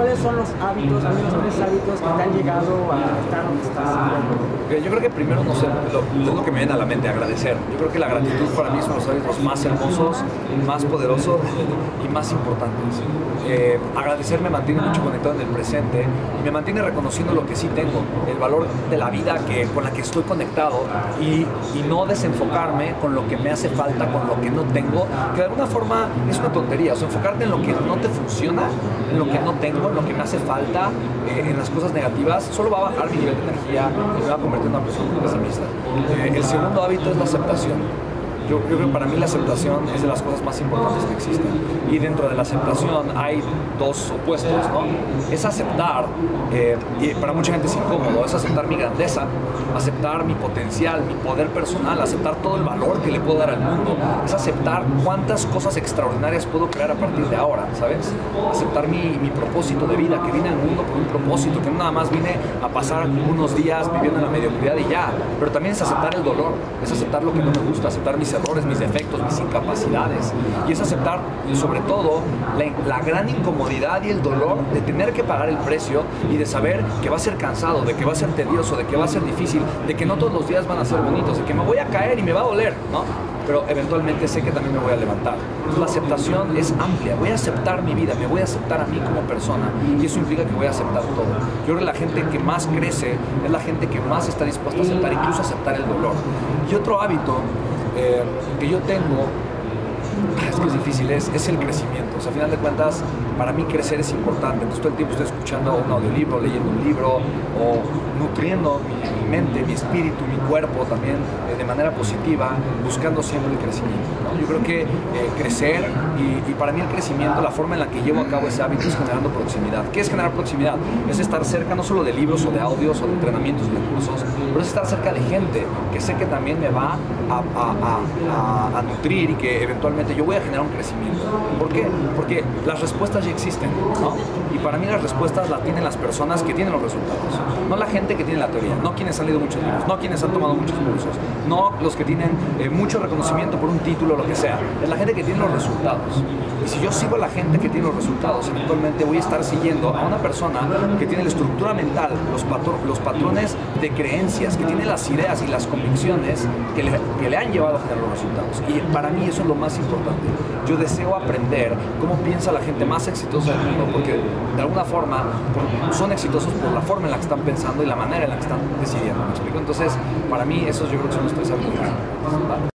¿Cuáles son los hábitos, al menos tres hábitos que te han llegado a estar donde estás? Yo creo que primero, no sé, lo, es lo que me viene a la mente, agradecer. Yo creo que la gratitud para mí son los hábitos más hermosos, más poderosos y más importantes. Eh, agradecer me mantiene mucho conectado en el presente y me mantiene reconociendo lo que sí tengo, el valor de la vida que, con la que estoy conectado y, y no desenfocarme con lo que me hace falta, con lo que no tengo, que de alguna forma es una tontería. O sea, enfocarte en lo que no te funciona, en lo que no tengo, lo que me hace falta eh, en las cosas negativas, solo va a bajar mi nivel de energía y me va a convertir en una persona pesimista. Eh, el segundo hábito es la aceptación yo, creo que para mí la aceptación es de las cosas más importantes que existen. Y dentro de la aceptación hay dos opuestos, ¿no? Es aceptar, eh, y para mucha gente es incómodo, es aceptar mi grandeza, aceptar mi potencial, mi poder personal, aceptar todo el valor que le puedo dar al mundo, es aceptar cuántas cosas extraordinarias puedo crear a partir de ahora, ¿sabes? Aceptar mi, mi propósito de vida, que vine al mundo por un propósito, que no nada más vine a pasar unos días viviendo en la mediocridad y ya, pero también es aceptar el dolor, es aceptar lo que no me gusta, aceptar mis errores, mis defectos, mis incapacidades. Y es aceptar, sobre todo, la, la, gran incomodidad y el dolor de tener que pagar el precio y de saber que va a ser cansado, de que va a ser tedioso, de que va a ser difícil, de que no todos los días van a ser bonitos, de que me voy a caer y me va a doler, ¿no? Pero eventualmente sé que también me voy a levantar. La aceptación es amplia. Voy a aceptar mi vida, me voy a aceptar a mí como persona y eso implica que voy a aceptar todo. Yo creo que la gente que más crece es la gente que más está dispuesta a aceptar, incluso aceptar el dolor. Y otro hábito eh, que yo tengo, es que es difícil, es, es el crecimiento. O sea, a final de cuentas, para mí crecer es importante. Entonces todo el tiempo estoy escuchando un audiolibro, leyendo un libro o nutriendo mi, mi mente, mi espíritu, mi cuerpo también eh, de manera positiva, buscando siempre el crecimiento. ¿no? Yo creo que eh, crecer y, y, para mí el crecimiento, la forma en la que llevo a cabo ese hábito es generando proximidad. ¿Qué es generar proximidad? Es estar cerca no solo de libros o de audios o de entrenamientos o de cursos, pero es estar cerca de gente que sé que también me va a, a, a, a nutrir y que eventualmente yo voy a generar un crecimiento. ¿Por qué? Porque las respuestas ya existen. Y para mí las respuestas las tienen las personas que tienen los resultados, no la gente que tiene la teoría, no quienes han leído muchos libros, no quienes han tomado muchos cursos, no los que tienen eh, mucho reconocimiento por un título o lo que sea, es la gente que tiene los resultados. Y si yo sigo a la gente que tiene los resultados, eventualmente voy a estar siguiendo a una persona que tiene la estructura mental, los, patro los patrones de creencias, que tiene las ideas y las convicciones que le, que le han llevado a tener los resultados. Y para mí eso es lo más importante. Yo deseo aprender cómo piensa la gente más exitosa del mundo, porque de alguna forma son exitosos por la forma en la que están pensando y la manera en la que están decidiendo. ¿Me explico? Entonces, para mí, esos yo creo que son los tres hábitos.